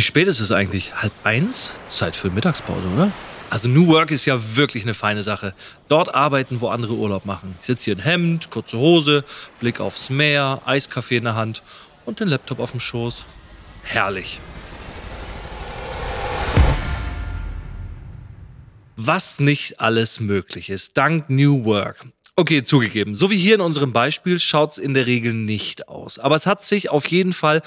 Wie spät ist es eigentlich? Halb eins? Zeit für Mittagspause, oder? Also New Work ist ja wirklich eine feine Sache. Dort arbeiten, wo andere Urlaub machen. Ich sitze hier in Hemd, kurze Hose, Blick aufs Meer, Eiskaffee in der Hand und den Laptop auf dem Schoß. Herrlich. Was nicht alles möglich ist, dank New Work. Okay, zugegeben. So wie hier in unserem Beispiel schaut's in der Regel nicht aus. Aber es hat sich auf jeden Fall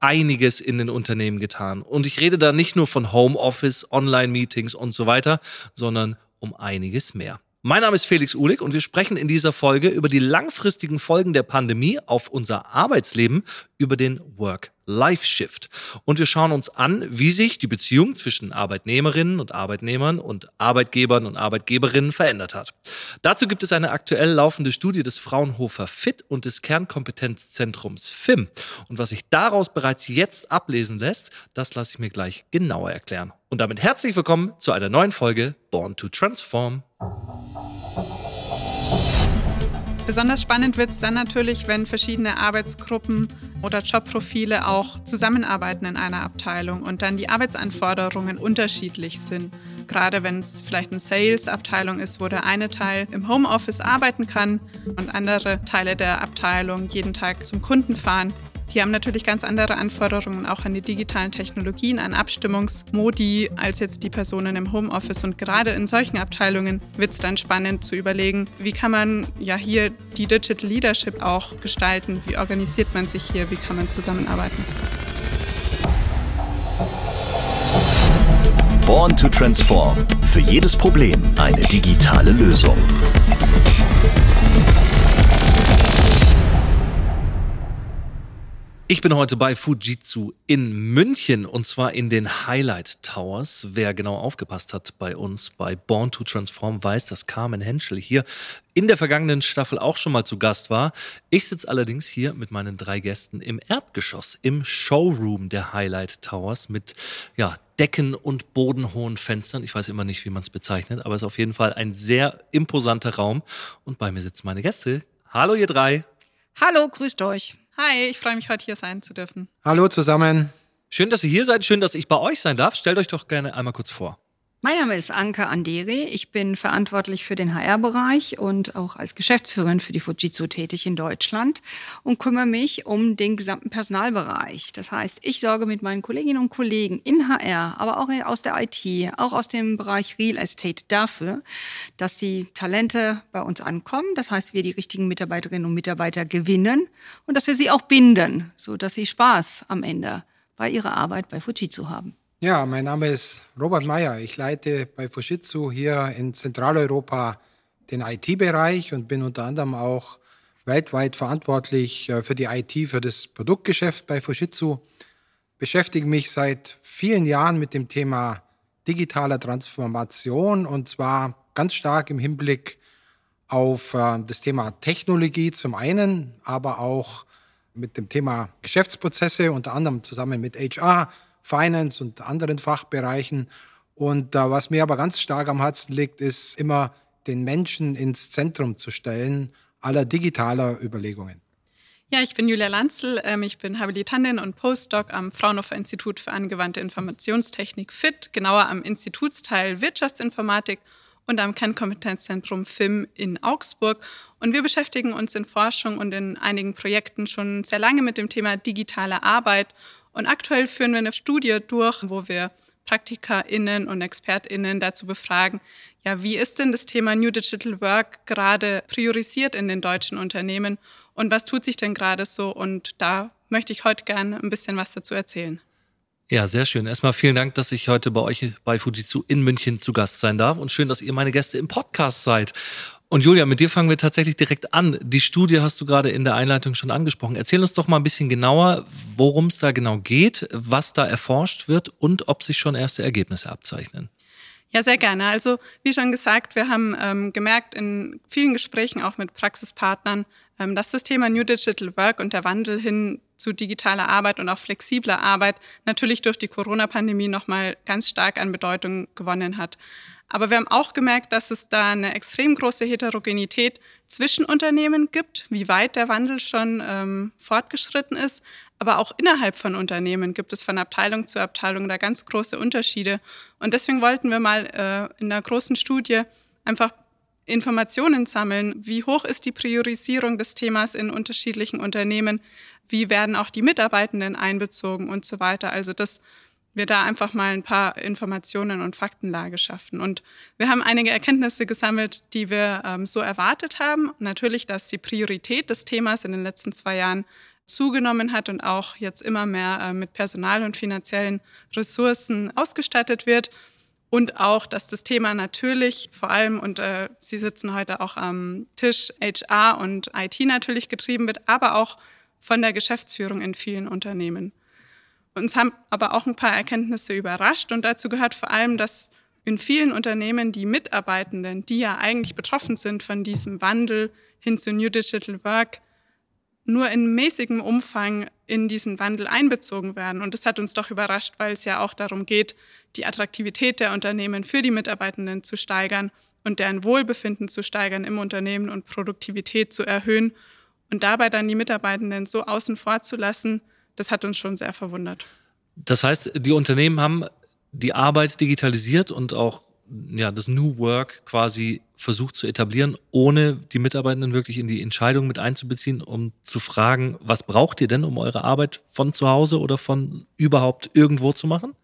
einiges in den Unternehmen getan. Und ich rede da nicht nur von Homeoffice, Online-Meetings und so weiter, sondern um einiges mehr. Mein Name ist Felix Uhlig und wir sprechen in dieser Folge über die langfristigen Folgen der Pandemie auf unser Arbeitsleben, über den Work-Life-Shift. Und wir schauen uns an, wie sich die Beziehung zwischen Arbeitnehmerinnen und Arbeitnehmern und Arbeitgebern und Arbeitgeberinnen verändert hat. Dazu gibt es eine aktuell laufende Studie des Fraunhofer FIT und des Kernkompetenzzentrums FIM. Und was sich daraus bereits jetzt ablesen lässt, das lasse ich mir gleich genauer erklären. Und damit herzlich willkommen zu einer neuen Folge Born to Transform. Besonders spannend wird es dann natürlich, wenn verschiedene Arbeitsgruppen oder Jobprofile auch zusammenarbeiten in einer Abteilung und dann die Arbeitsanforderungen unterschiedlich sind. Gerade wenn es vielleicht eine Sales-Abteilung ist, wo der eine Teil im Homeoffice arbeiten kann und andere Teile der Abteilung jeden Tag zum Kunden fahren. Die haben natürlich ganz andere Anforderungen auch an die digitalen Technologien, an Abstimmungsmodi als jetzt die Personen im Homeoffice. Und gerade in solchen Abteilungen wird es dann spannend zu überlegen, wie kann man ja hier die Digital Leadership auch gestalten, wie organisiert man sich hier, wie kann man zusammenarbeiten. Born to Transform. Für jedes Problem eine digitale Lösung. Ich bin heute bei Fujitsu in München und zwar in den Highlight Towers. Wer genau aufgepasst hat bei uns bei Born to Transform weiß, dass Carmen Henschel hier in der vergangenen Staffel auch schon mal zu Gast war. Ich sitze allerdings hier mit meinen drei Gästen im Erdgeschoss, im Showroom der Highlight Towers mit ja, Decken und bodenhohen Fenstern. Ich weiß immer nicht, wie man es bezeichnet, aber es ist auf jeden Fall ein sehr imposanter Raum. Und bei mir sitzen meine Gäste. Hallo ihr drei. Hallo, grüßt euch. Hi, ich freue mich, heute hier sein zu dürfen. Hallo zusammen. Schön, dass ihr hier seid. Schön, dass ich bei euch sein darf. Stellt euch doch gerne einmal kurz vor. Mein Name ist Anke Anderi. Ich bin verantwortlich für den HR-Bereich und auch als Geschäftsführerin für die Fujitsu tätig in Deutschland und kümmere mich um den gesamten Personalbereich. Das heißt, ich sorge mit meinen Kolleginnen und Kollegen in HR, aber auch aus der IT, auch aus dem Bereich Real Estate dafür, dass die Talente bei uns ankommen. Das heißt, wir die richtigen Mitarbeiterinnen und Mitarbeiter gewinnen und dass wir sie auch binden, so dass sie Spaß am Ende bei ihrer Arbeit bei Fujitsu haben. Ja, mein Name ist Robert Meyer. Ich leite bei Fujitsu hier in Zentraleuropa den IT-Bereich und bin unter anderem auch weltweit verantwortlich äh, für die IT, für das Produktgeschäft bei Fujitsu. Beschäftige mich seit vielen Jahren mit dem Thema digitaler Transformation und zwar ganz stark im Hinblick auf äh, das Thema Technologie zum einen, aber auch mit dem Thema Geschäftsprozesse, unter anderem zusammen mit HR, Finance und anderen Fachbereichen. Und äh, was mir aber ganz stark am Herzen liegt, ist immer den Menschen ins Zentrum zu stellen aller digitaler Überlegungen. Ja, ich bin Julia Lanzel. Ähm, ich bin Habilitantin und Postdoc am Fraunhofer Institut für angewandte Informationstechnik FIT, genauer am Institutsteil Wirtschaftsinformatik und am Kernkompetenzzentrum FIM in Augsburg. Und wir beschäftigen uns in Forschung und in einigen Projekten schon sehr lange mit dem Thema digitale Arbeit und aktuell führen wir eine Studie durch, wo wir PraktikerInnen und ExpertInnen dazu befragen, ja, wie ist denn das Thema New Digital Work gerade priorisiert in den deutschen Unternehmen und was tut sich denn gerade so? Und da möchte ich heute gerne ein bisschen was dazu erzählen. Ja, sehr schön. Erstmal vielen Dank, dass ich heute bei euch bei Fujitsu in München zu Gast sein darf und schön, dass ihr meine Gäste im Podcast seid. Und Julia, mit dir fangen wir tatsächlich direkt an. Die Studie hast du gerade in der Einleitung schon angesprochen. Erzähl uns doch mal ein bisschen genauer, worum es da genau geht, was da erforscht wird und ob sich schon erste Ergebnisse abzeichnen. Ja, sehr gerne. Also wie schon gesagt, wir haben ähm, gemerkt in vielen Gesprächen auch mit Praxispartnern, ähm, dass das Thema New Digital Work und der Wandel hin zu digitaler Arbeit und auch flexibler Arbeit natürlich durch die Corona-Pandemie nochmal ganz stark an Bedeutung gewonnen hat. Aber wir haben auch gemerkt, dass es da eine extrem große Heterogenität zwischen Unternehmen gibt, wie weit der Wandel schon ähm, fortgeschritten ist, Aber auch innerhalb von Unternehmen gibt es von Abteilung zu Abteilung da ganz große Unterschiede. Und deswegen wollten wir mal äh, in einer großen Studie einfach Informationen sammeln. Wie hoch ist die Priorisierung des Themas in unterschiedlichen Unternehmen? Wie werden auch die Mitarbeitenden einbezogen und so weiter? Also das wir da einfach mal ein paar Informationen und Faktenlage schaffen. Und wir haben einige Erkenntnisse gesammelt, die wir ähm, so erwartet haben. Natürlich, dass die Priorität des Themas in den letzten zwei Jahren zugenommen hat und auch jetzt immer mehr äh, mit Personal und finanziellen Ressourcen ausgestattet wird. Und auch, dass das Thema natürlich vor allem, und äh, Sie sitzen heute auch am Tisch, HR und IT natürlich getrieben wird, aber auch von der Geschäftsführung in vielen Unternehmen. Uns haben aber auch ein paar Erkenntnisse überrascht und dazu gehört vor allem, dass in vielen Unternehmen die Mitarbeitenden, die ja eigentlich betroffen sind von diesem Wandel hin zu New Digital Work, nur in mäßigem Umfang in diesen Wandel einbezogen werden. Und das hat uns doch überrascht, weil es ja auch darum geht, die Attraktivität der Unternehmen für die Mitarbeitenden zu steigern und deren Wohlbefinden zu steigern im Unternehmen und Produktivität zu erhöhen. Und dabei dann die Mitarbeitenden so außen vor zu lassen, das hat uns schon sehr verwundert. Das heißt, die Unternehmen haben die Arbeit digitalisiert und auch ja, das New Work quasi versucht zu etablieren, ohne die Mitarbeitenden wirklich in die Entscheidung mit einzubeziehen, um zu fragen, was braucht ihr denn, um eure Arbeit von zu Hause oder von überhaupt irgendwo zu machen?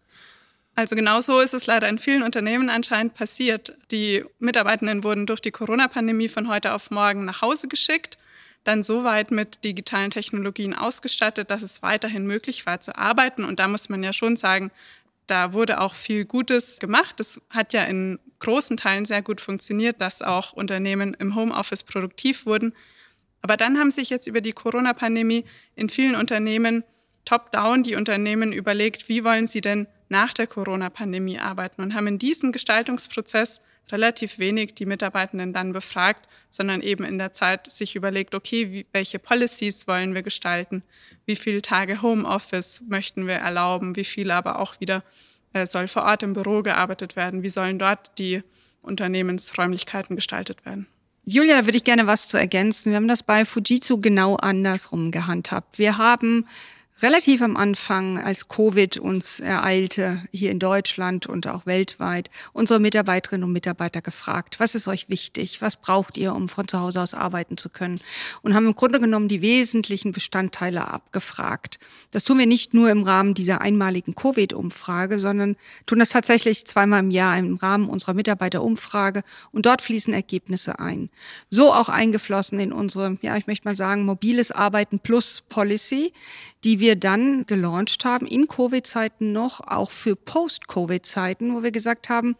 Also genau so ist es leider in vielen Unternehmen anscheinend passiert. Die Mitarbeitenden wurden durch die Corona-Pandemie von heute auf morgen nach Hause geschickt, dann so weit mit digitalen Technologien ausgestattet, dass es weiterhin möglich war zu arbeiten. Und da muss man ja schon sagen, da wurde auch viel Gutes gemacht. Das hat ja in großen Teilen sehr gut funktioniert, dass auch Unternehmen im Homeoffice produktiv wurden. Aber dann haben sich jetzt über die Corona-Pandemie in vielen Unternehmen top-down die Unternehmen überlegt, wie wollen sie denn nach der Corona-Pandemie arbeiten und haben in diesem Gestaltungsprozess relativ wenig die Mitarbeitenden dann befragt, sondern eben in der Zeit sich überlegt, okay, welche Policies wollen wir gestalten, wie viele Tage Homeoffice möchten wir erlauben, wie viel aber auch wieder äh, soll vor Ort im Büro gearbeitet werden, wie sollen dort die Unternehmensräumlichkeiten gestaltet werden. Julia, da würde ich gerne was zu ergänzen. Wir haben das bei Fujitsu genau andersrum gehandhabt. Wir haben relativ am Anfang, als Covid uns ereilte, hier in Deutschland und auch weltweit, unsere Mitarbeiterinnen und Mitarbeiter gefragt, was ist euch wichtig? Was braucht ihr, um von zu Hause aus arbeiten zu können? Und haben im Grunde genommen die wesentlichen Bestandteile abgefragt. Das tun wir nicht nur im Rahmen dieser einmaligen Covid-Umfrage, sondern tun das tatsächlich zweimal im Jahr im Rahmen unserer Mitarbeiterumfrage und dort fließen Ergebnisse ein. So auch eingeflossen in unsere, ja, ich möchte mal sagen, mobiles Arbeiten plus Policy, die wir dann gelauncht haben in Covid-Zeiten noch, auch für Post-Covid-Zeiten, wo wir gesagt haben,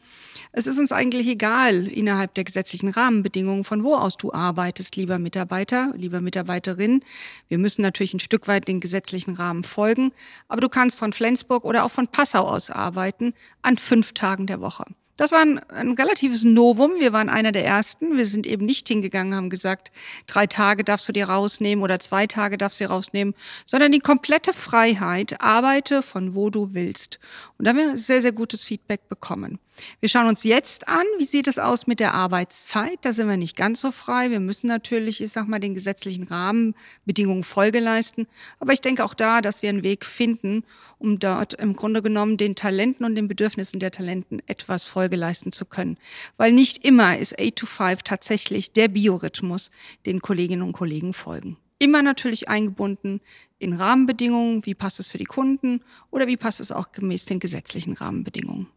es ist uns eigentlich egal innerhalb der gesetzlichen Rahmenbedingungen, von wo aus du arbeitest, lieber Mitarbeiter, lieber Mitarbeiterin. Wir müssen natürlich ein Stück weit den gesetzlichen Rahmen folgen, aber du kannst von Flensburg oder auch von Passau aus arbeiten an fünf Tagen der Woche. Das war ein, ein, relatives Novum. Wir waren einer der ersten. Wir sind eben nicht hingegangen, haben gesagt, drei Tage darfst du dir rausnehmen oder zwei Tage darfst du dir rausnehmen, sondern die komplette Freiheit, arbeite von wo du willst. Und da haben wir sehr, sehr gutes Feedback bekommen. Wir schauen uns jetzt an, wie sieht es aus mit der Arbeitszeit. Da sind wir nicht ganz so frei. Wir müssen natürlich, ich sag mal, den gesetzlichen Rahmenbedingungen Folge leisten. Aber ich denke auch da, dass wir einen Weg finden, um dort im Grunde genommen den Talenten und den Bedürfnissen der Talenten etwas Folge leisten zu können. Weil nicht immer ist 8 to 5 tatsächlich der Biorhythmus, den Kolleginnen und Kollegen folgen. Immer natürlich eingebunden in Rahmenbedingungen, wie passt es für die Kunden oder wie passt es auch gemäß den gesetzlichen Rahmenbedingungen.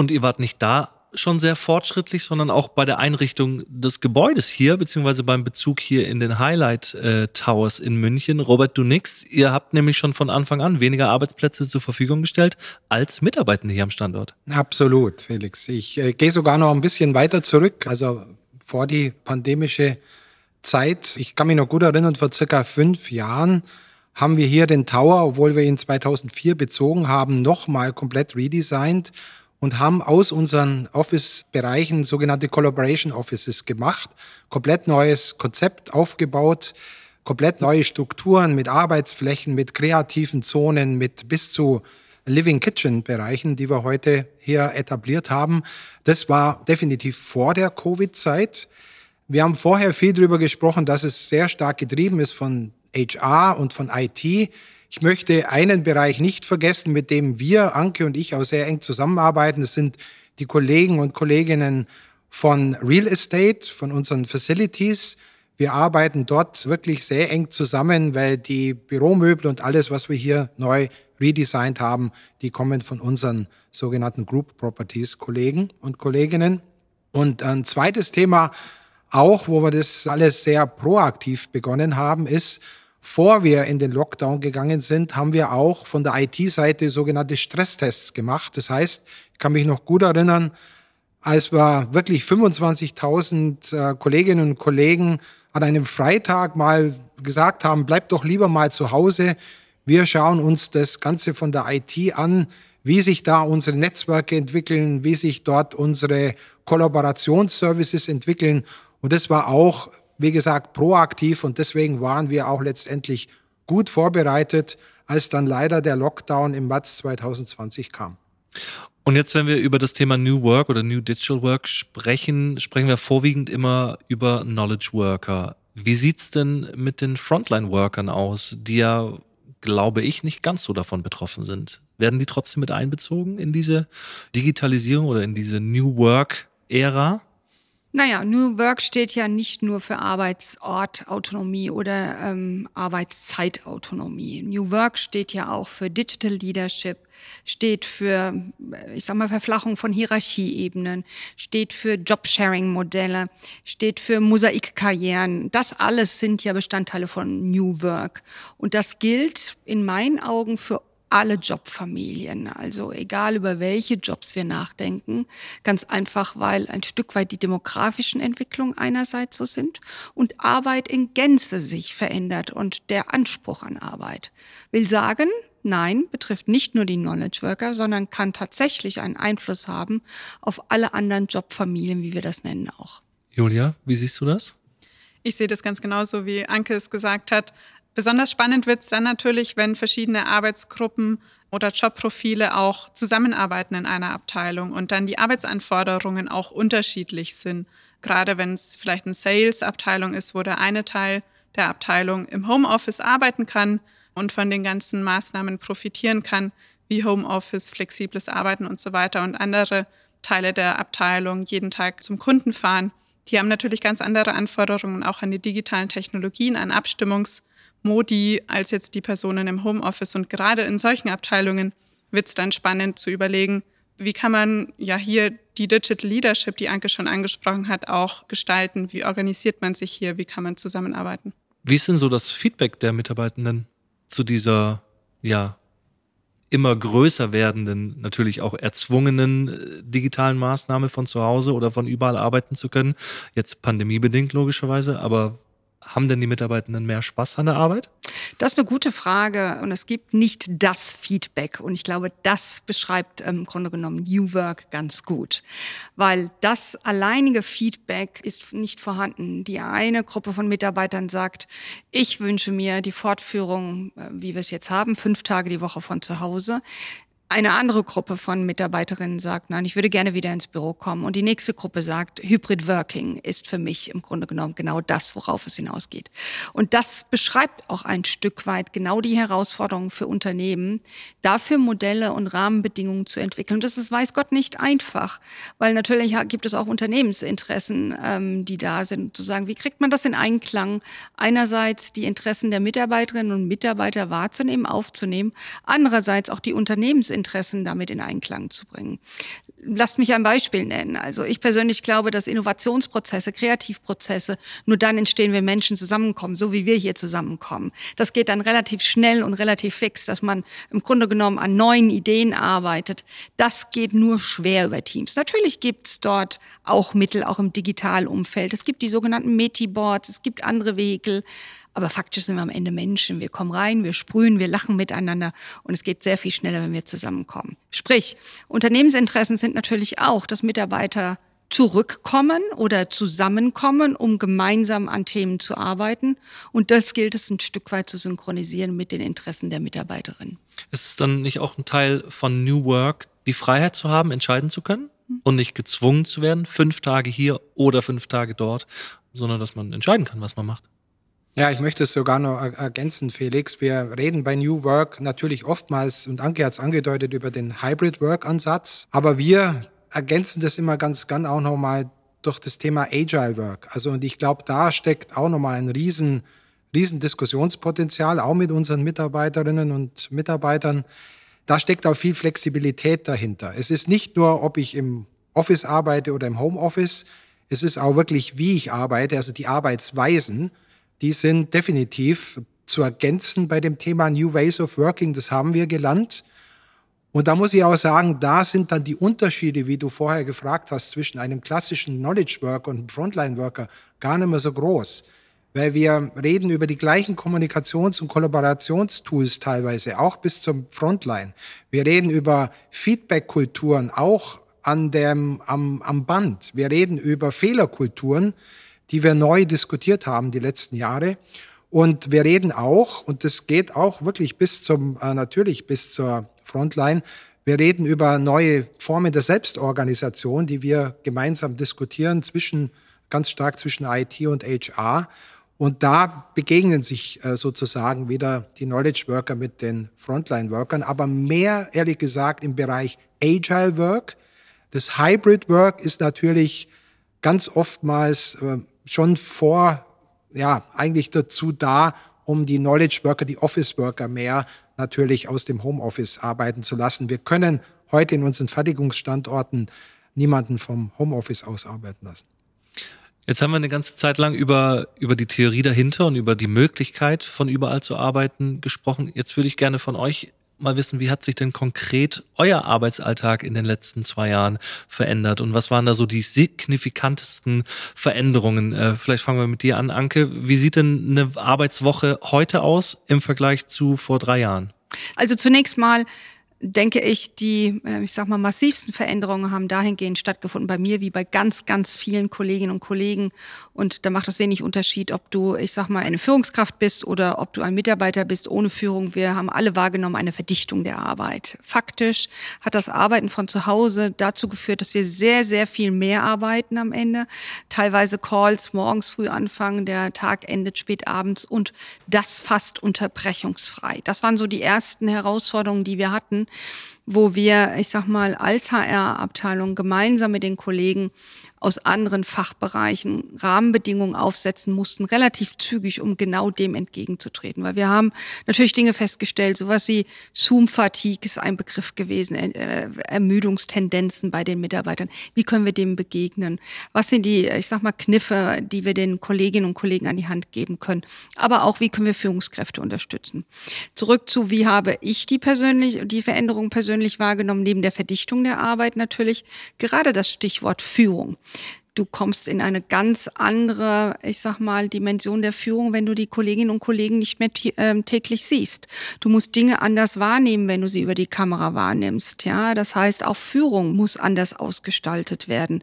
Und ihr wart nicht da schon sehr fortschrittlich, sondern auch bei der Einrichtung des Gebäudes hier, beziehungsweise beim Bezug hier in den Highlight äh, Towers in München. Robert, du nix. Ihr habt nämlich schon von Anfang an weniger Arbeitsplätze zur Verfügung gestellt als Mitarbeitende hier am Standort. Absolut, Felix. Ich äh, gehe sogar noch ein bisschen weiter zurück, also vor die pandemische Zeit. Ich kann mich noch gut erinnern, vor circa fünf Jahren haben wir hier den Tower, obwohl wir ihn 2004 bezogen haben, nochmal komplett redesigned und haben aus unseren Office-Bereichen sogenannte Collaboration Offices gemacht, komplett neues Konzept aufgebaut, komplett neue Strukturen mit Arbeitsflächen, mit kreativen Zonen, mit bis zu Living Kitchen Bereichen, die wir heute hier etabliert haben. Das war definitiv vor der Covid-Zeit. Wir haben vorher viel darüber gesprochen, dass es sehr stark getrieben ist von HR und von IT Ich möchte einen Bereich nicht vergessen, mit dem wir, Anke und ich, auch sehr eng zusammenarbeiten. Das sind die Kollegen und Kolleginnen von Real Estate, von unseren Facilities. Wir arbeiten dort wirklich sehr eng zusammen, weil die Büromöbel und alles, was wir hier neu redesigned haben, die kommen von unseren sogenannten Group Properties Kollegen und Kolleginnen. Und ein zweites Thema auch, wo wir das alles sehr proaktiv begonnen haben, ist, vor wir in den Lockdown gegangen sind, haben wir auch von der IT-Seite sogenannte Stresstests gemacht. Das heißt, ich kann mich noch gut erinnern, als wir wirklich 25.000 äh, Kolleginnen und Kollegen an einem Freitag mal gesagt haben, bleibt doch lieber mal zu Hause. Wir schauen uns das Ganze von der IT an, wie sich da unsere Netzwerke entwickeln, wie sich dort unsere Kollaborationsservices entwickeln. Und das war auch, wie gesagt, proaktiv und deswegen waren wir auch letztendlich gut vorbereitet, als dann leider der Lockdown im März 2020 kam. Und jetzt, wenn wir über das Thema New Work oder New Digital Work sprechen, sprechen wir vorwiegend immer über Knowledge Worker. Wie sieht's denn mit den Frontline-Workern aus, die ja, glaube ich, nicht ganz so davon betroffen sind? Werden die trotzdem mit einbezogen in diese Digitalisierung oder in diese New Work-Ära? Naja, New Work steht ja nicht nur für Arbeitsortautonomie oder ähm, Arbeitszeitautonomie. New Work steht ja auch für Digital Leadership, steht für, ich sag mal, Verflachung von Hierarchieebenen, steht für Jobsharing-Modelle, steht für Mosaikkarrieren. Das alles sind ja Bestandteile von New Work. Und das gilt in meinen Augen für alle Jobfamilien. Also egal über welche Jobs wir nachdenken, ganz einfach, weil ein Stück weit die demografischen Entwicklungen einerseits so sind und Arbeit in Gänze sich verändert und der Anspruch an Arbeit. Will sagen, nein, betrifft nicht nur die Knowledge Worker, sondern kann tatsächlich einen Einfluss haben auf alle anderen Jobfamilien, wie wir das nennen auch. Julia, wie siehst du das? Ich sehe das ganz genauso, wie Anke es gesagt hat. Besonders spannend wird es dann natürlich, wenn verschiedene Arbeitsgruppen oder Jobprofile auch zusammenarbeiten in einer Abteilung und dann die Arbeitsanforderungen auch unterschiedlich sind. Gerade wenn es vielleicht eine Sales-Abteilung ist, wo der eine Teil der Abteilung im Homeoffice arbeiten kann und von den ganzen Maßnahmen profitieren kann, wie Homeoffice, flexibles Arbeiten und so weiter und andere Teile der Abteilung jeden Tag zum Kunden fahren. Die haben natürlich ganz andere Anforderungen auch an die digitalen Technologien, an Abstimmungs- Modi als jetzt die Personen im Homeoffice. Und gerade in solchen Abteilungen wird es dann spannend zu überlegen, wie kann man ja hier die Digital Leadership, die Anke schon angesprochen hat, auch gestalten? Wie organisiert man sich hier? Wie kann man zusammenarbeiten? Wie ist denn so das Feedback der Mitarbeitenden zu dieser, ja, immer größer werdenden, natürlich auch erzwungenen äh, digitalen Maßnahme von zu Hause oder von überall arbeiten zu können? Jetzt pandemiebedingt logischerweise, aber haben denn die Mitarbeitenden mehr Spaß an der Arbeit? Das ist eine gute Frage und es gibt nicht das Feedback und ich glaube, das beschreibt ähm, im Grunde genommen New Work ganz gut, weil das alleinige Feedback ist nicht vorhanden. Die eine Gruppe von Mitarbeitern sagt, ich wünsche mir die Fortführung, äh, wie wir es jetzt haben, fünf Tage die Woche von zu Hause. Eine andere Gruppe von Mitarbeiterinnen sagt, nein, ich würde gerne wieder ins Büro kommen. Und die nächste Gruppe sagt, Hybrid Working ist für mich im Grunde genommen genau das, worauf es hinausgeht. Und das beschreibt auch ein Stück weit genau die Herausforderungen für Unternehmen, dafür Modelle und Rahmenbedingungen zu entwickeln. Und das ist, weiß Gott, nicht einfach, weil natürlich gibt es auch Unternehmensinteressen, ähm, die da sind, zu sagen, wie kriegt man das in Einklang? Einerseits die Interessen der Mitarbeiterinnen und Mitarbeiter wahrzunehmen, aufzunehmen, andererseits auch die Unternehmensinteressen Interessen damit in Einklang zu bringen. Lasst mich ein Beispiel nennen. Also ich persönlich glaube, dass Innovationsprozesse, Kreativprozesse nur dann entstehen, wenn Menschen zusammenkommen, so wie wir hier zusammenkommen. Das geht dann relativ schnell und relativ fix, dass man im Grunde genommen an neuen Ideen arbeitet. Das geht nur schwer über Teams. Natürlich gibt's dort auch Mittel, auch im digitalen Umfeld. Es gibt die sogenannten Metiboards, es gibt andere Vehikel. Aber faktisch sind wir am Ende Menschen. Wir kommen rein, wir sprühen, wir lachen miteinander und es geht sehr viel schneller, wenn wir zusammenkommen. Sprich, Unternehmensinteressen sind natürlich auch, dass Mitarbeiter zurückkommen oder zusammenkommen, um gemeinsam an Themen zu arbeiten. Und das gilt es ein Stück weit zu synchronisieren mit den Interessen der Mitarbeiterin. Ist es dann nicht auch ein Teil von New Work, die Freiheit zu haben, entscheiden zu können und nicht gezwungen zu werden, fünf Tage hier oder fünf Tage dort, sondern dass man entscheiden kann, was man macht? Ja, ich möchte es sogar noch ergänzen, Felix. Wir reden bei New Work natürlich oftmals, und Anke hat es angedeutet, über den Hybrid Work-Ansatz. Aber wir ergänzen das immer ganz gern auch nochmal durch das Thema Agile Work. Also, und ich glaube, da steckt auch nochmal ein riesen, riesen Diskussionspotenzial, auch mit unseren Mitarbeiterinnen und Mitarbeitern. Da steckt auch viel Flexibilität dahinter. Es ist nicht nur, ob ich im Office arbeite oder im Homeoffice. Es ist auch wirklich, wie ich arbeite, also die Arbeitsweisen die sind definitiv zu ergänzen bei dem Thema New Ways of Working. Das haben wir gelernt. Und da muss ich auch sagen, da sind dann die Unterschiede, wie du vorher gefragt hast, zwischen einem klassischen Knowledge Worker und einem Frontline Worker gar nicht mehr so groß. Weil wir reden über die gleichen Kommunikations- und Kollaborationstools teilweise, auch bis zum Frontline. Wir reden über Feedback-Kulturen, auch an dem, am, am Band. Wir reden über Fehlerkulturen, die wir neu diskutiert haben die letzten Jahre. Und wir reden auch, und das geht auch wirklich bis zum, äh, natürlich bis zur Frontline, wir reden über neue Formen der Selbstorganisation, die wir gemeinsam diskutieren zwischen, ganz stark zwischen IT und HR. Und da begegnen sich äh, sozusagen wieder die Knowledge Worker mit den Frontline Workern, aber mehr, ehrlich gesagt, im Bereich Agile Work. Das Hybrid Work ist natürlich ganz oftmals äh, schon vor, ja, eigentlich dazu da, um die Knowledge Worker, die Office Worker mehr natürlich aus dem Homeoffice arbeiten zu lassen. Wir können heute in unseren Fertigungsstandorten niemanden vom Homeoffice aus arbeiten lassen. Jetzt haben wir eine ganze Zeit lang über, über die Theorie dahinter und über die Möglichkeit, von überall zu arbeiten gesprochen. Jetzt würde ich gerne von euch mal wissen, wie hat sich denn konkret euer Arbeitsalltag in den letzten zwei Jahren verändert und was waren da so die signifikantesten Veränderungen? Äh, vielleicht fangen wir mit dir an, Anke. Wie sieht denn eine Arbeitswoche heute aus im Vergleich zu vor drei Jahren? Also zunächst mal denke ich, die, äh, ich sag mal, massivsten Veränderungen haben dahingehend stattgefunden bei mir wie bei ganz, ganz vielen Kolleginnen und Kollegen. Und da macht es wenig Unterschied, ob du, ich sag mal, eine Führungskraft bist oder ob du ein Mitarbeiter bist ohne Führung. Wir haben alle wahrgenommen eine Verdichtung der Arbeit. Faktisch hat das Arbeiten von zu Hause dazu geführt, dass wir sehr, sehr viel mehr arbeiten am Ende. Teilweise Calls morgens früh anfangen, der Tag endet spät abends und das fast unterbrechungsfrei. Das waren so die ersten Herausforderungen, die wir hatten wo wir, ich sag mal, als HR-Abteilung gemeinsam mit den Kollegen aus anderen Fachbereichen Rahmenbedingungen aufsetzen mussten, relativ zügig, um genau dem entgegenzutreten. Weil wir haben natürlich Dinge festgestellt, sowas wie Zoom-Fatigue ist ein Begriff gewesen, äh, Ermüdungstendenzen bei den Mitarbeitern. Wie können wir dem begegnen? Was sind die, ich sag mal, Kniffe, die wir den Kolleginnen und Kollegen an die Hand geben können? Aber auch, wie können wir Führungskräfte unterstützen? Zurück zu, wie habe ich die persönlich, die Veränderung persönlich wahrgenommen, neben der Verdichtung der Arbeit natürlich, gerade das Stichwort Führung du kommst in eine ganz andere, ich sag mal, Dimension der Führung, wenn du die Kolleginnen und Kollegen nicht mehr ähm, täglich siehst. Du musst Dinge anders wahrnehmen, wenn du sie über die Kamera wahrnimmst. Ja, das heißt, auch Führung muss anders ausgestaltet werden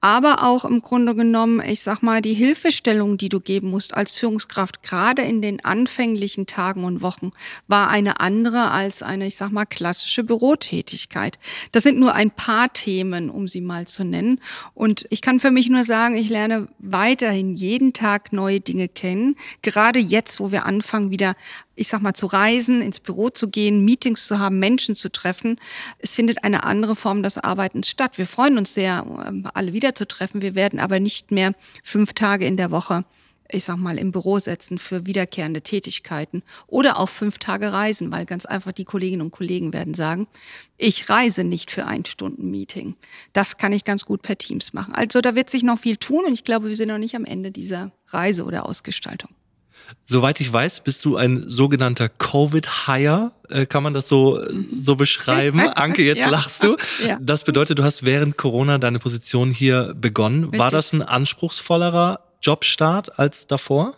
aber auch im Grunde genommen, ich sag mal, die Hilfestellung, die du geben musst als Führungskraft, gerade in den anfänglichen Tagen und Wochen, war eine andere als eine, ich sag mal, klassische Bürotätigkeit. Das sind nur ein paar Themen, um sie mal zu nennen. Und ich kann für mich nur sagen, ich lerne weiterhin jeden Tag neue Dinge kennen. Gerade jetzt, wo wir anfangen, wieder ich sag mal, zu reisen, ins Büro zu gehen, Meetings zu haben, Menschen zu treffen. Es findet eine andere Form des Arbeitens statt. Wir freuen uns sehr, ähm, alle wiederzutreffen. Wir werden aber nicht mehr fünf Tage in der Woche ich sag mal, im Büro setzen für wiederkehrende Tätigkeiten oder auch fünf Tage reisen, weil ganz einfach die Kolleginnen und Kollegen werden sagen, ich reise nicht für ein Stunden Meeting. Das kann ich ganz gut per Teams machen. Also da wird sich noch viel tun und ich glaube, wir sind noch nicht am Ende dieser Reise oder Ausgestaltung. Soweit ich weiß, bist du ein sogenannter Covid-Hire. Äh, kann man das so, so beschreiben? Anke, jetzt ja. lachst du. Ja. Das bedeutet, du hast während Corona deine Position hier begonnen. Richtig. War das ein anspruchsvollerer Jobstart als davor?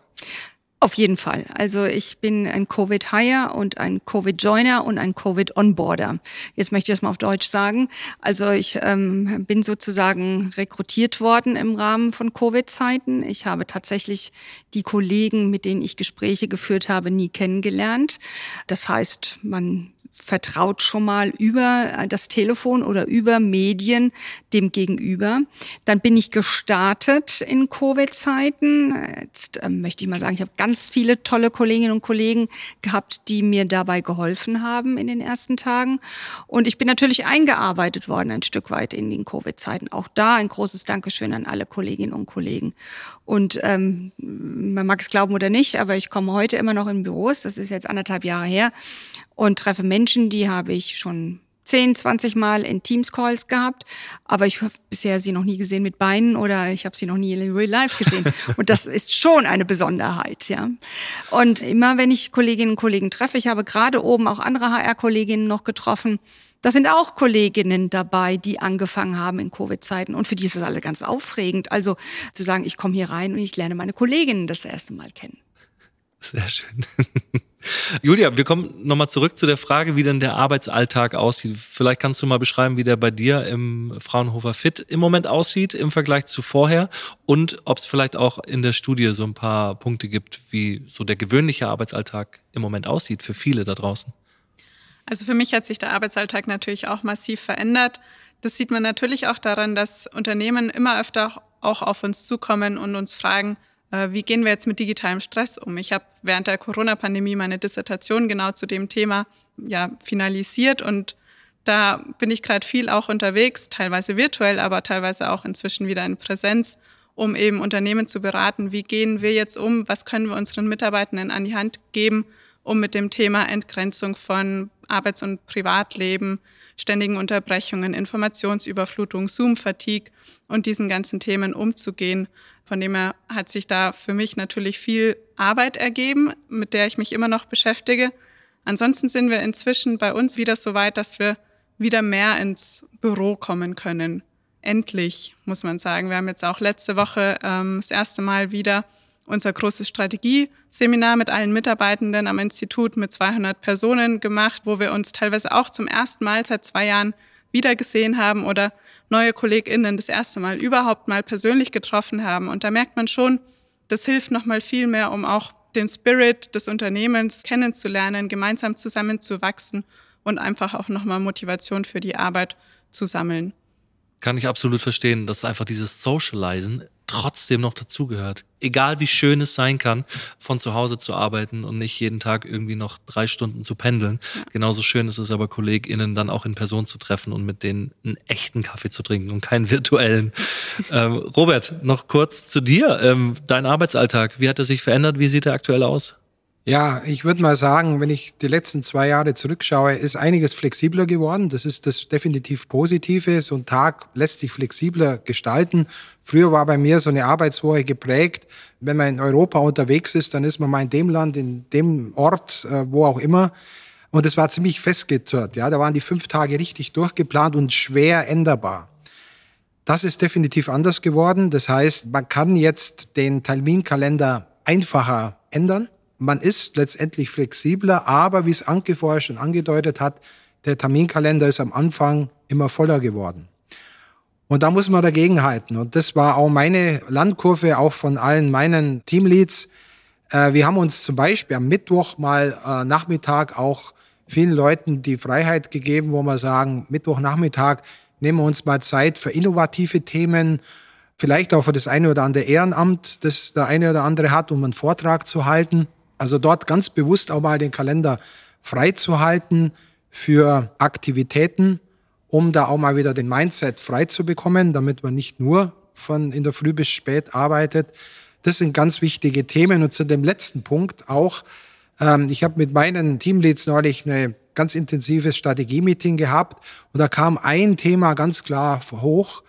Auf jeden Fall. Also ich bin ein Covid-Hire und ein Covid-Joiner und ein Covid-Onboarder. Jetzt möchte ich das mal auf Deutsch sagen. Also ich ähm, bin sozusagen rekrutiert worden im Rahmen von Covid-Zeiten. Ich habe tatsächlich die Kollegen, mit denen ich Gespräche geführt habe, nie kennengelernt. Das heißt, man vertraut schon mal über das Telefon oder über Medien dem Gegenüber. Dann bin ich gestartet in Covid-Zeiten. Jetzt äh, möchte ich mal sagen, ich habe ganz viele tolle Kolleginnen und Kollegen gehabt, die mir dabei geholfen haben in den ersten Tagen. Und ich bin natürlich eingearbeitet worden ein Stück weit in den Covid-Zeiten. Auch da ein großes Dankeschön an alle Kolleginnen und Kollegen. Und ähm, man mag es glauben oder nicht, aber ich komme heute immer noch in Büros. Das ist jetzt anderthalb Jahre her und treffe Menschen, die habe ich schon 10, 20 Mal in Teams-Calls gehabt, aber ich habe bisher sie noch nie gesehen mit Beinen oder ich habe sie noch nie in Real Life gesehen. Und das ist schon eine Besonderheit, ja. Und immer wenn ich Kolleginnen und Kollegen treffe, ich habe gerade oben auch andere HR-Kolleginnen noch getroffen, da sind auch Kolleginnen dabei, die angefangen haben in Covid-Zeiten. Und für die ist es alle ganz aufregend. Also zu sagen, ich komme hier rein und ich lerne meine Kolleginnen das erste Mal kennen. Sehr schön. Julia, wir kommen nochmal zurück zu der Frage, wie denn der Arbeitsalltag aussieht. Vielleicht kannst du mal beschreiben, wie der bei dir im Fraunhofer Fit im Moment aussieht im Vergleich zu vorher und ob es vielleicht auch in der Studie so ein paar Punkte gibt, wie so der gewöhnliche Arbeitsalltag im Moment aussieht für viele da draußen. Also für mich hat sich der Arbeitsalltag natürlich auch massiv verändert. Das sieht man natürlich auch daran, dass Unternehmen immer öfter auch auf uns zukommen und uns fragen, wie gehen wir jetzt mit digitalem Stress um? Ich habe während der Corona-Pandemie meine Dissertation genau zu dem Thema ja finalisiert und da bin ich gerade viel auch unterwegs, teilweise virtuell, aber teilweise auch inzwischen wieder in Präsenz, um eben Unternehmen zu beraten, wie gehen wir jetzt um, was können wir unseren Mitarbeitenden an die Hand geben, um mit dem Thema Entgrenzung von Arbeits- und Privatleben, ständigen Unterbrechungen, Informationsüberflutung, Zoom-Fatigue und diesen ganzen Themen umzugehen. Von dem her hat sich da für mich natürlich viel Arbeit ergeben, mit der ich mich immer noch beschäftige. Ansonsten sind wir inzwischen bei uns wieder so weit, dass wir wieder mehr ins Büro kommen können. Endlich, muss man sagen. Wir haben jetzt auch letzte Woche ähm, das erste Mal wieder unser großes Strategieseminar mit allen Mitarbeitenden am Institut mit 200 Personen gemacht, wo wir uns teilweise auch zum ersten Mal seit zwei Jahren wiedergesehen haben oder neue KollegInnen das erste Mal überhaupt mal persönlich getroffen haben. Und da merkt man schon, das hilft nochmal viel mehr, um auch den Spirit des Unternehmens kennenzulernen, gemeinsam zusammenzuwachsen und einfach auch nochmal Motivation für die Arbeit zu sammeln. Kann ich absolut verstehen, dass einfach dieses Socializen trotzdem noch dazugehört. Egal wie schön es sein kann, von zu Hause zu arbeiten und nicht jeden Tag irgendwie noch drei Stunden zu pendeln. Ja. Genauso schön ist es aber, KollegInnen dann auch in Person zu treffen und mit denen einen echten Kaffee zu trinken und keinen virtuellen. ähm, Robert, noch kurz zu dir. Ähm, dein Arbeitsalltag, wie hat er sich verändert? Wie sieht er aktuell aus? Ja, ich würde mal sagen, wenn ich die letzten zwei Jahre zurückschaue, ist einiges flexibler geworden. Das ist das definitiv Positive. So ein Tag lässt sich flexibler gestalten. Früher war bei mir so eine Arbeitswoche geprägt. Wenn man in Europa unterwegs ist, dann ist man mal in dem Land, in dem Ort, äh, wo auch immer. Und es war ziemlich festgezurrt. Ja, da waren die fünf Tage richtig durchgeplant und schwer änderbar. Das ist definitiv anders geworden. Das heißt, man kann jetzt den Terminkalender einfacher ändern man ist letztendlich flexibler, aber wie es Anke vorher schon angedeutet hat, der Terminkalender ist am Anfang immer voller geworden. Und da muss man dagegenhalten. Und das war auch meine Landkurve, auch von allen meinen Teamleads. Äh, wir haben uns zum Beispiel am Mittwoch mal äh, Nachmittag auch vielen Leuten die Freiheit gegeben, wo wir sagen, Mittwochnachmittag nehmen wir uns mal Zeit für innovative Themen, vielleicht auch für das eine oder andere Ehrenamt, das der eine oder andere hat, um einen Vortrag zu halten. Also dort ganz bewusst auch mal den Kalender freizuhalten für Aktivitäten, um da auch mal wieder den Mindset frei zu bekommen, damit man nicht nur von in der Früh bis spät arbeitet. Das sind ganz wichtige Themen. Und zu dem letzten Punkt auch, ähm, ich habe mit meinen Teamleads neulich eine ganz intensives Strategie-Meeting gehabt und da kam ein Thema ganz klar hoch.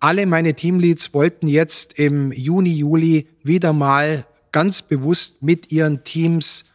Alle meine Teamleads wollten jetzt im Juni, Juli wieder mal ganz bewusst mit ihren Teams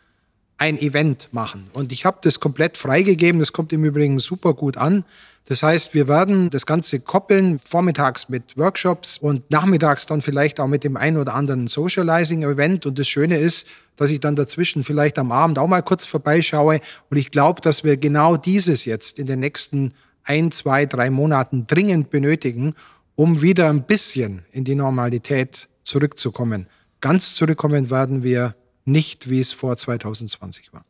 ein Event machen. Und ich habe das komplett freigegeben. Das kommt im Übrigen super gut an. Das heißt, wir werden das Ganze koppeln, vormittags mit Workshops und nachmittags dann vielleicht auch mit dem einen oder anderen Socializing-Event. Und das Schöne ist, dass ich dann dazwischen vielleicht am Abend auch mal kurz vorbeischaue. Und ich glaube, dass wir genau dieses jetzt in den nächsten ein, zwei, drei Monaten dringend benötigen, um wieder ein bisschen in die Normalität zurückzukommen. Ganz zurückkommen werden wir nicht, wie es vor 2020 war.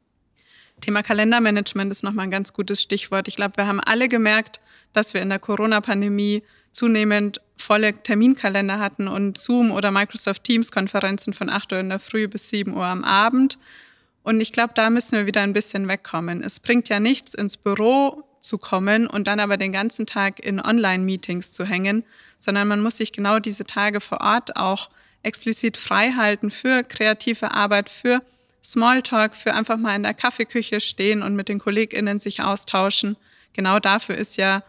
Thema Kalendermanagement ist nochmal ein ganz gutes Stichwort. Ich glaube, wir haben alle gemerkt, dass wir in der Corona-Pandemie zunehmend volle Terminkalender hatten und Zoom oder Microsoft Teams Konferenzen von 8 Uhr in der Früh bis 7 Uhr am Abend. Und ich glaube, da müssen wir wieder ein bisschen wegkommen. Es bringt ja nichts, ins Büro zu kommen und dann aber den ganzen Tag in Online-Meetings zu hängen, sondern man muss sich genau diese Tage vor Ort auch explizit frei halten für kreative Arbeit, für Smalltalk, für einfach mal in der Kaffeeküche stehen und mit den KollegInnen sich austauschen. Genau dafür ist ja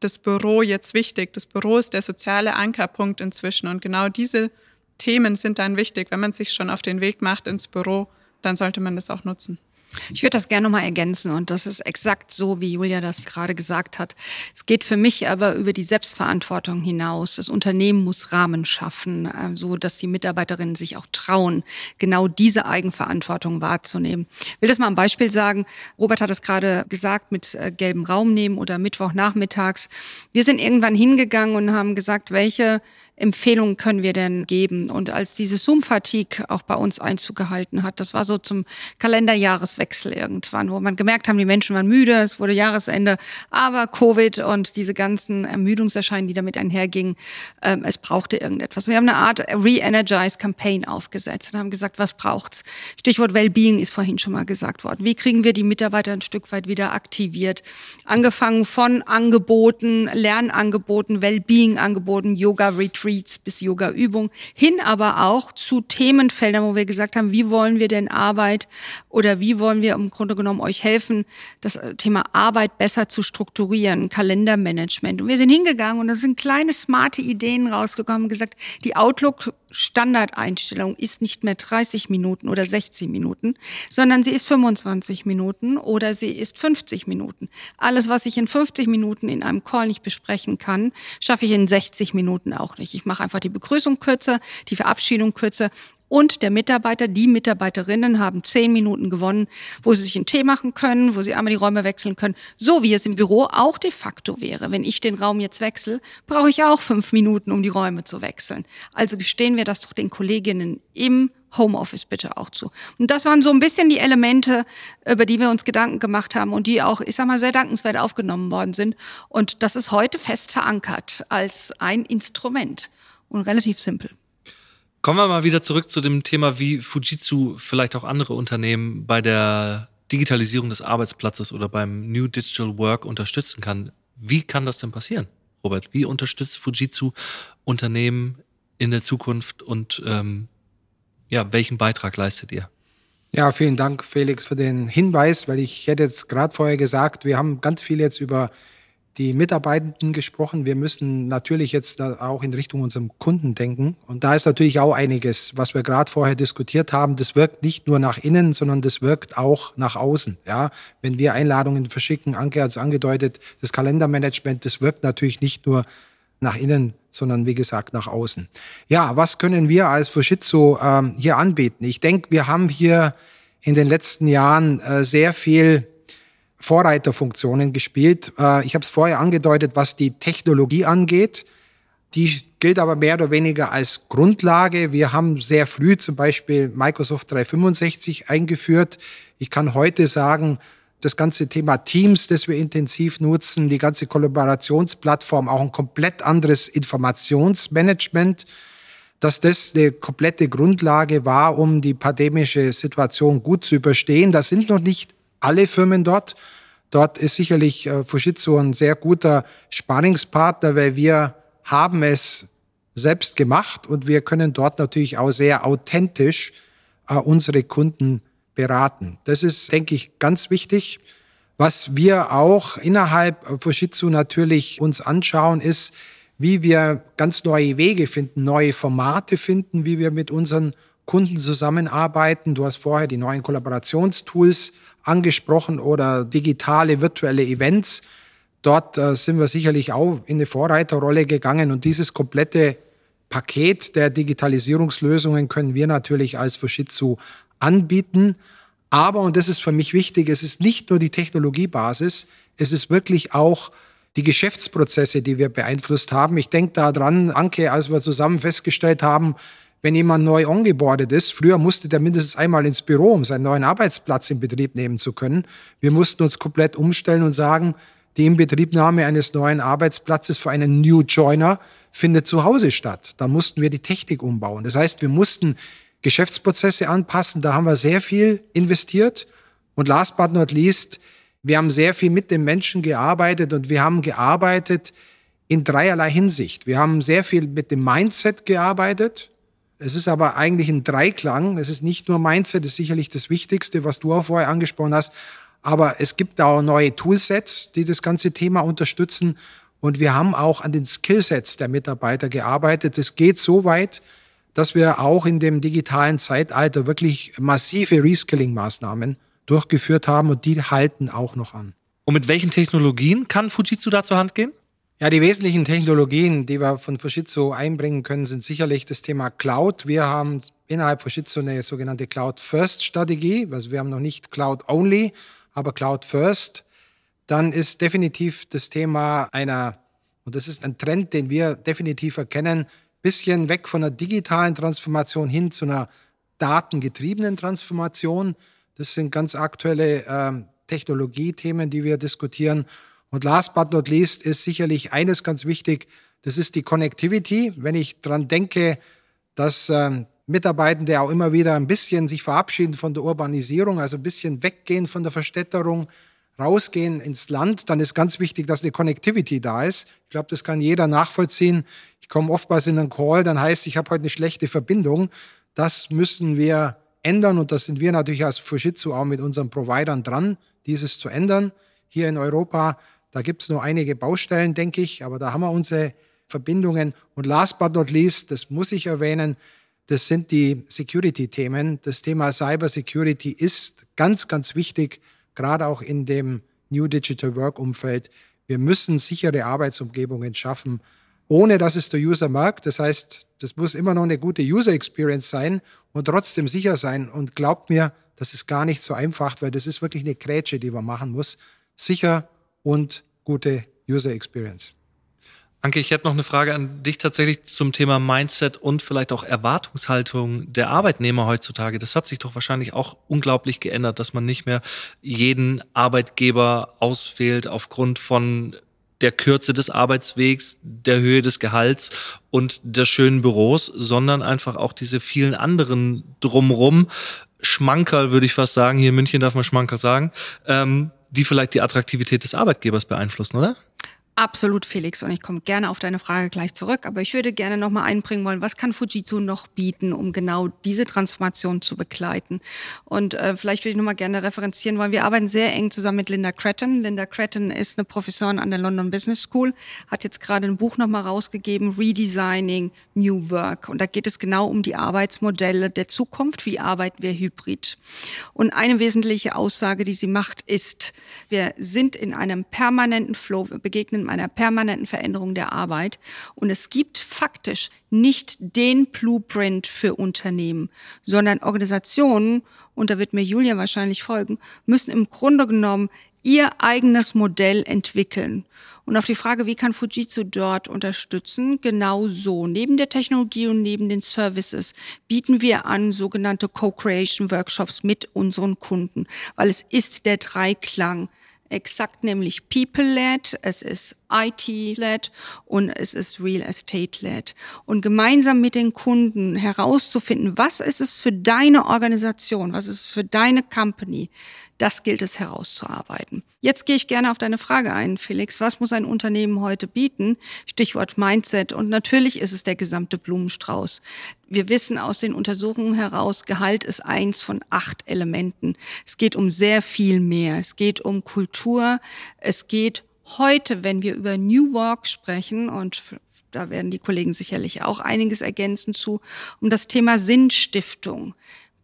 das Büro jetzt wichtig. Das Büro ist der soziale Ankerpunkt inzwischen und genau diese Themen sind dann wichtig. Wenn man sich schon auf den Weg macht ins Büro, dann sollte man das auch nutzen. Ich würde das gerne nochmal ergänzen und das ist exakt so, wie Julia das gerade gesagt hat. Es geht für mich aber über die Selbstverantwortung hinaus. Das Unternehmen muss Rahmen schaffen, äh, so dass die Mitarbeiterinnen sich auch trauen, genau diese Eigenverantwortung wahrzunehmen. Ich will das mal am Beispiel sagen. Robert hat es gerade gesagt mit äh, gelbem Raum nehmen oder Mittwochnachmittags. Wir sind irgendwann hingegangen und haben gesagt, welche Empfehlungen können wir denn geben? Und als diese Zoom-Fatigue auch bei uns Einzug gehalten hat, das war so zum Kalenderjahreswechsel irgendwann, wo man gemerkt haben, die Menschen waren müde, es wurde Jahresende, aber Covid und diese ganzen Ermüdungserscheinungen, die damit einhergingen, ähm, es brauchte irgendetwas. Wir haben eine Art Re-Energize-Campaign aufgesetzt und haben gesagt, was braucht's? Stichwort Wellbeing ist vorhin schon mal gesagt worden. Wie kriegen wir die Mitarbeiter ein Stück weit wieder aktiviert? Angefangen von Angeboten, Lernangeboten, Wellbeing-Angeboten, Yoga-Retreat, Retreats bis Yoga-Übung, hin aber auch zu Themenfeldern, wo wir gesagt haben, wie wollen wir denn Arbeit oder wie wollen wir im Grunde genommen euch helfen, das Thema Arbeit besser zu strukturieren, Kalendermanagement. Und wir sind hingegangen und da sind kleine smarte Ideen rausgekommen gesagt, die Outlook Standardeinstellung ist nicht mehr 30 Minuten oder 60 Minuten, sondern sie ist 25 Minuten oder sie ist 50 Minuten. Alles, was ich in 50 Minuten in einem Call nicht besprechen kann, schaffe ich in 60 Minuten auch nicht. Ich mache einfach die Begrüßung kürzer, die Verabschiedung kürzer und der Mitarbeiter, die Mitarbeiterinnen haben zehn Minuten gewonnen, wo sie sich einen Tee machen können, wo sie einmal die Räume wechseln können, so wie es im Büro auch de facto wäre. Wenn ich den Raum jetzt wechsle, brauche ich auch fünf Minuten, um die Räume zu wechseln. Also gestehen wir das doch den Kolleginnen im Homeoffice bitte auch zu. Und das waren so ein bisschen die Elemente, über die wir uns Gedanken gemacht haben und die auch, ich sag mal, sehr dankenswert aufgenommen worden sind. Und das ist heute fest verankert als ein Instrument und relativ simpel. Kommen wir mal wieder zurück zu dem Thema, wie Fujitsu vielleicht auch andere Unternehmen bei der Digitalisierung des Arbeitsplatzes oder beim New Digital Work unterstützen kann. Wie kann das denn passieren, Robert? Wie unterstützt Fujitsu Unternehmen in der Zukunft und ähm, ja, welchen Beitrag leistet ihr? Ja, vielen Dank, Felix, für den Hinweis, weil ich hätte jetzt gerade vorher gesagt, wir haben ganz viel jetzt über die Mitarbeitenden gesprochen. Wir müssen natürlich jetzt auch in Richtung unserem Kunden denken. Und da ist natürlich auch einiges, was wir gerade vorher diskutiert haben. Das wirkt nicht nur nach innen, sondern das wirkt auch nach außen. Ja, wenn wir Einladungen verschicken, Anke hat es angedeutet, das Kalendermanagement, das wirkt natürlich nicht nur nach innen, sondern wie gesagt nach außen. Ja, was können wir als Fujitsu ähm, hier anbieten? Ich denke, wir haben hier in den letzten Jahren äh, sehr viel Vorreiterfunktionen gespielt. Äh, ich habe es vorher angedeutet, was die Technologie angeht. Die gilt aber mehr oder weniger als Grundlage. Wir haben sehr früh zum Beispiel Microsoft 365 eingeführt. Ich kann heute sagen, das ganze Thema Teams, das wir intensiv nutzen, die ganze Kollaborationsplattform, auch ein komplett anderes Informationsmanagement, dass das eine komplette Grundlage war, um die pandemische Situation gut zu überstehen. Das sind noch nicht alle Firmen dort. Dort ist sicherlich äh, Fujitsu ein sehr guter Sparingspartner, weil wir haben es selbst gemacht und wir können dort natürlich auch sehr authentisch äh, unsere Kunden beraten. Das ist, denke ich, ganz wichtig. Was wir auch innerhalb Fujitsu natürlich uns anschauen, ist, wie wir ganz neue Wege finden, neue Formate finden, wie wir mit unseren Kunden zusammenarbeiten. Du hast vorher die neuen Kollaborationstools angesprochen oder digitale virtuelle Events. Dort äh, sind wir sicherlich auch in eine Vorreiterrolle gegangen und dieses komplette Paket der Digitalisierungslösungen können wir natürlich als Fujitsu anbieten. Aber, und das ist für mich wichtig, es ist nicht nur die Technologiebasis, es ist wirklich auch die Geschäftsprozesse, die wir beeinflusst haben. Ich denke daran, Anke, als wir zusammen festgestellt haben, wenn jemand neu ongeboardet ist. Früher musste der mindestens einmal ins Büro, um seinen neuen Arbeitsplatz in Betrieb nehmen zu können. Wir mussten uns komplett umstellen und sagen, die Inbetriebnahme eines neuen Arbeitsplatzes für einen New Joiner findet zu Hause statt. Da mussten wir die Technik umbauen. Das heißt, wir mussten Geschäftsprozesse anpassen. Da haben wir sehr viel investiert. Und last but not least, wir haben sehr viel mit den Menschen gearbeitet und wir haben gearbeitet in dreierlei Hinsicht. Wir haben sehr viel mit dem Mindset gearbeitet. Es ist aber eigentlich ein Dreiklang. Es ist nicht nur Mindset, das ist sicherlich das Wichtigste, was du auch vorher angesprochen hast. Aber es gibt auch neue Toolsets, die das ganze Thema unterstützen. Und wir haben auch an den Skillsets der Mitarbeiter gearbeitet. Es geht so weit, dass wir auch in dem digitalen Zeitalter wirklich massive Reskilling-Maßnahmen durchgeführt haben und die halten auch noch an. Und mit welchen Technologien kann Fujitsu da zur Hand gehen? Ja, die wesentlichen Technologien, die wir von Fujitsu einbringen können, sind sicherlich das Thema Cloud. Wir haben innerhalb Fujitsu eine sogenannte Cloud-First-Strategie. Also wir haben noch nicht Cloud-Only, aber Cloud-First. Dann ist definitiv das Thema einer, und das ist ein Trend, den wir definitiv erkennen, bisschen weg von einer digitalen Transformation hin zu einer datengetriebenen Transformation. Das sind ganz aktuelle äh, Technologiethemen, die wir diskutieren. Und last but not least ist sicherlich eines ganz wichtig, das ist die Connectivity. Wenn ich dran denke, dass ähm, Mitarbeitende auch immer wieder ein bisschen sich verabschieden von der Urbanisierung, also ein bisschen weggehen von der Verstädterung, rausgehen ins Land, dann ist ganz wichtig, dass eine Connectivity da ist. Ich glaube, das kann jeder nachvollziehen. Ich komme oftmals in einen Call, dann heißt, ich habe heute eine schlechte Verbindung. Das müssen wir ändern und das sind wir natürlich als Fujitsu auch mit unseren Providern dran, dieses zu ändern. Hier in Europa da gibt es nur einige Baustellen, denke ich, aber da haben wir unsere Verbindungen. Und last but not least, das muss ich erwähnen, das sind die Security-Themen. Das Thema Cyber Security ist ganz, ganz wichtig, gerade auch in dem New Digital Work-Umfeld. Wir müssen sichere Arbeitsumgebungen schaffen, ohne dass es der User merkt. Das heißt, das muss immer noch eine gute User Experience sein und trotzdem sicher sein. Und glaubt mir, das ist gar nicht so einfach, weil das ist wirklich eine Grätsche, die man machen muss. Sicher und gute User Experience. Anke, ich hätte noch eine Frage an dich tatsächlich zum Thema Mindset und vielleicht auch Erwartungshaltung der Arbeitnehmer heutzutage. Das hat sich doch wahrscheinlich auch unglaublich geändert, dass man nicht mehr jeden Arbeitgeber auswählt aufgrund von der Kürze des Arbeitswegs, der Höhe des Gehalts und der schönen Büros, sondern einfach auch diese vielen anderen drumrum Schmankerl, würde ich fast sagen. Hier in München darf man Schmankerl sagen. Ähm, die vielleicht die Attraktivität des Arbeitgebers beeinflussen, oder? Absolut, Felix. Und ich komme gerne auf deine Frage gleich zurück. Aber ich würde gerne nochmal einbringen wollen, was kann Fujitsu noch bieten, um genau diese Transformation zu begleiten? Und äh, vielleicht würde ich nochmal gerne referenzieren wollen. Wir arbeiten sehr eng zusammen mit Linda Cretton. Linda Cretton ist eine Professorin an der London Business School, hat jetzt gerade ein Buch nochmal rausgegeben, Redesigning New Work. Und da geht es genau um die Arbeitsmodelle der Zukunft. Wie arbeiten wir hybrid? Und eine wesentliche Aussage, die sie macht, ist, wir sind in einem permanenten Flow, wir begegnen einer permanenten Veränderung der Arbeit. Und es gibt faktisch nicht den Blueprint für Unternehmen, sondern Organisationen, und da wird mir Julia wahrscheinlich folgen, müssen im Grunde genommen ihr eigenes Modell entwickeln. Und auf die Frage, wie kann Fujitsu dort unterstützen? Genau so. Neben der Technologie und neben den Services bieten wir an sogenannte Co-Creation Workshops mit unseren Kunden, weil es ist der Dreiklang Exakt, nämlich People-led, es ist IT-led und es ist Real Estate-led. Und gemeinsam mit den Kunden herauszufinden, was ist es für deine Organisation, was ist es für deine Company, das gilt es herauszuarbeiten. Jetzt gehe ich gerne auf deine Frage ein, Felix. Was muss ein Unternehmen heute bieten? Stichwort Mindset. Und natürlich ist es der gesamte Blumenstrauß. Wir wissen aus den Untersuchungen heraus, Gehalt ist eins von acht Elementen. Es geht um sehr viel mehr. Es geht um Kultur. Es geht heute, wenn wir über New Work sprechen und da werden die Kollegen sicherlich auch einiges ergänzen zu, um das Thema Sinnstiftung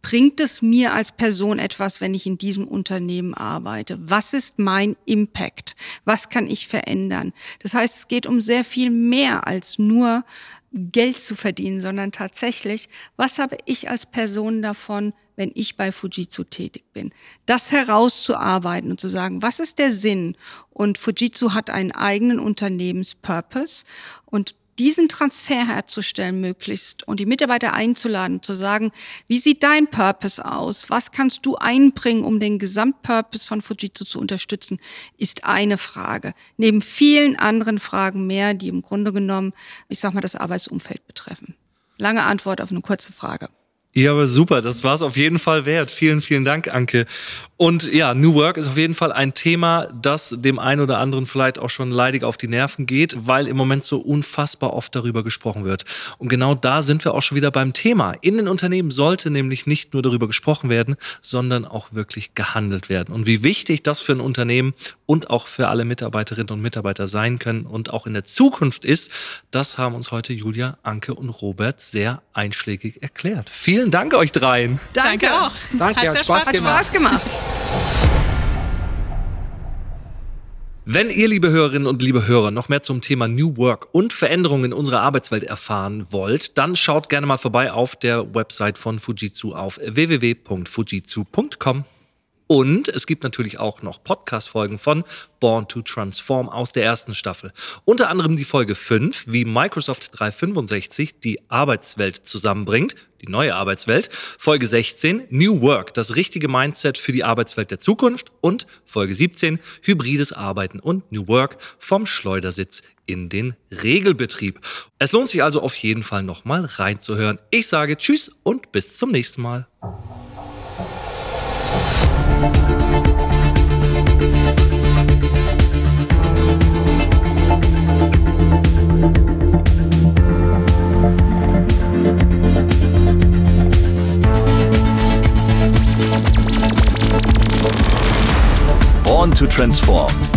bringt es mir als Person etwas, wenn ich in diesem Unternehmen arbeite? Was ist mein Impact? Was kann ich verändern? Das heißt, es geht um sehr viel mehr als nur Geld zu verdienen, sondern tatsächlich, was habe ich als Person davon, wenn ich bei Fujitsu tätig bin? Das herauszuarbeiten und zu sagen, was ist der Sinn? Und Fujitsu hat einen eigenen Unternehmenspurpose und diesen Transfer herzustellen möglichst und die Mitarbeiter einzuladen, zu sagen, wie sieht dein Purpose aus? Was kannst du einbringen, um den Gesamtpurpose von Fujitsu zu unterstützen, ist eine Frage. Neben vielen anderen Fragen mehr, die im Grunde genommen, ich sag mal, das Arbeitsumfeld betreffen. Lange Antwort auf eine kurze Frage. Ja, aber super, das war es auf jeden Fall wert. Vielen, vielen Dank, Anke. Und ja, New Work ist auf jeden Fall ein Thema, das dem einen oder anderen vielleicht auch schon leidig auf die Nerven geht, weil im Moment so unfassbar oft darüber gesprochen wird. Und genau da sind wir auch schon wieder beim Thema. In den Unternehmen sollte nämlich nicht nur darüber gesprochen werden, sondern auch wirklich gehandelt werden. Und wie wichtig das für ein Unternehmen und auch für alle Mitarbeiterinnen und Mitarbeiter sein können und auch in der Zukunft ist, das haben uns heute Julia, Anke und Robert sehr einschlägig erklärt. Vielen Dank euch dreien. Danke, Danke auch. Danke, hat, hat Spaß, gemacht. Spaß gemacht. Wenn ihr, liebe Hörerinnen und liebe Hörer, noch mehr zum Thema New Work und Veränderungen in unserer Arbeitswelt erfahren wollt, dann schaut gerne mal vorbei auf der Website von Fujitsu auf www.fujitsu.com. Und es gibt natürlich auch noch Podcast-Folgen von Born to Transform aus der ersten Staffel. Unter anderem die Folge 5, wie Microsoft 365 die Arbeitswelt zusammenbringt, die neue Arbeitswelt. Folge 16, New Work, das richtige Mindset für die Arbeitswelt der Zukunft. Und Folge 17, hybrides Arbeiten und New Work vom Schleudersitz in den Regelbetrieb. Es lohnt sich also auf jeden Fall nochmal reinzuhören. Ich sage Tschüss und bis zum nächsten Mal. Born to Transform